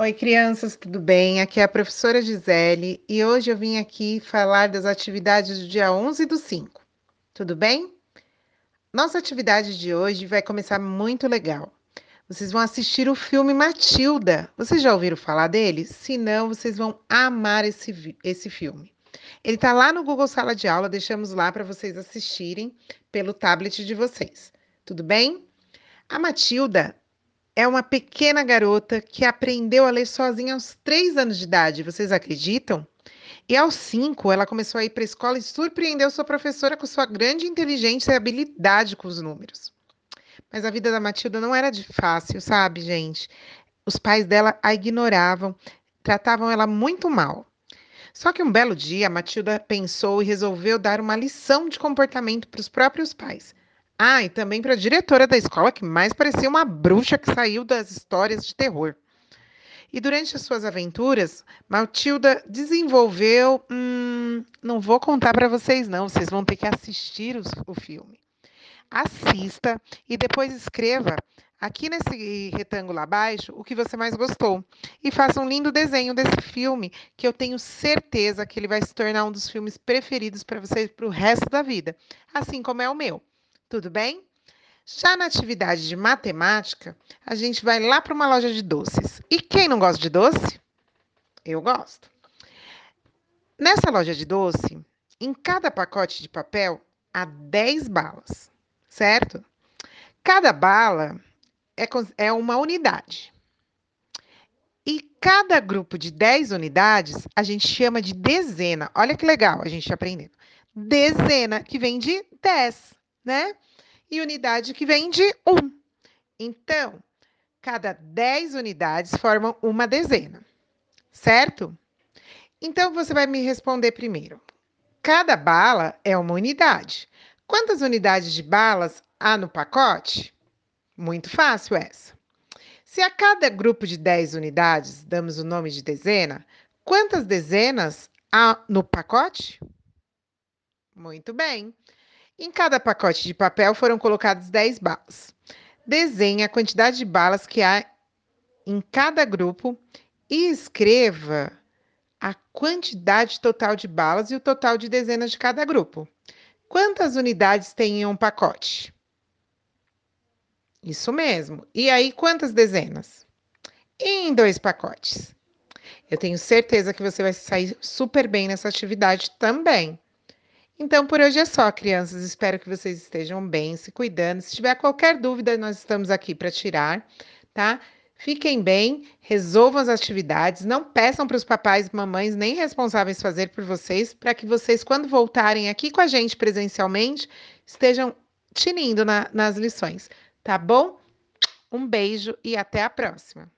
Oi, crianças, tudo bem? Aqui é a professora Gisele e hoje eu vim aqui falar das atividades do dia 11 do 5. Tudo bem? Nossa atividade de hoje vai começar muito legal. Vocês vão assistir o filme Matilda. Vocês já ouviram falar dele? Se não, vocês vão amar esse, esse filme. Ele está lá no Google Sala de Aula, deixamos lá para vocês assistirem pelo tablet de vocês. Tudo bem? A Matilda é uma pequena garota que aprendeu a ler sozinha aos três anos de idade. Vocês acreditam? E aos cinco, ela começou a ir para a escola e surpreendeu sua professora com sua grande inteligência e habilidade com os números. Mas a vida da Matilda não era de fácil, sabe, gente? Os pais dela a ignoravam, tratavam ela muito mal. Só que um belo dia, Matilda pensou e resolveu dar uma lição de comportamento para os próprios pais. Ah, e também para a diretora da escola, que mais parecia uma bruxa que saiu das histórias de terror. E durante as suas aventuras, Matilda desenvolveu. Hum, não vou contar para vocês, não, vocês vão ter que assistir os, o filme. Assista e depois escreva aqui nesse retângulo abaixo o que você mais gostou. E faça um lindo desenho desse filme, que eu tenho certeza que ele vai se tornar um dos filmes preferidos para vocês para o resto da vida, assim como é o meu. Tudo bem? Já na atividade de matemática, a gente vai lá para uma loja de doces. E quem não gosta de doce? Eu gosto. Nessa loja de doce, em cada pacote de papel há 10 balas, certo? Cada bala é, é uma unidade. E cada grupo de 10 unidades a gente chama de dezena. Olha que legal a gente aprendendo. Dezena, que vem de 10 né? E unidade que vem de 1. Então, cada 10 unidades formam uma dezena, certo? Então, você vai me responder primeiro. Cada bala é uma unidade. Quantas unidades de balas há no pacote? Muito fácil essa. Se a cada grupo de 10 unidades damos o nome de dezena, quantas dezenas há no pacote? Muito bem. Em cada pacote de papel foram colocadas 10 balas. Desenhe a quantidade de balas que há em cada grupo e escreva a quantidade total de balas e o total de dezenas de cada grupo. Quantas unidades tem em um pacote? Isso mesmo. E aí, quantas dezenas? Em dois pacotes. Eu tenho certeza que você vai sair super bem nessa atividade também. Então, por hoje é só, crianças. Espero que vocês estejam bem, se cuidando. Se tiver qualquer dúvida, nós estamos aqui para tirar, tá? Fiquem bem, resolvam as atividades, não peçam para os papais mamães nem responsáveis fazer por vocês, para que vocês, quando voltarem aqui com a gente presencialmente, estejam tinindo na, nas lições, tá bom? Um beijo e até a próxima!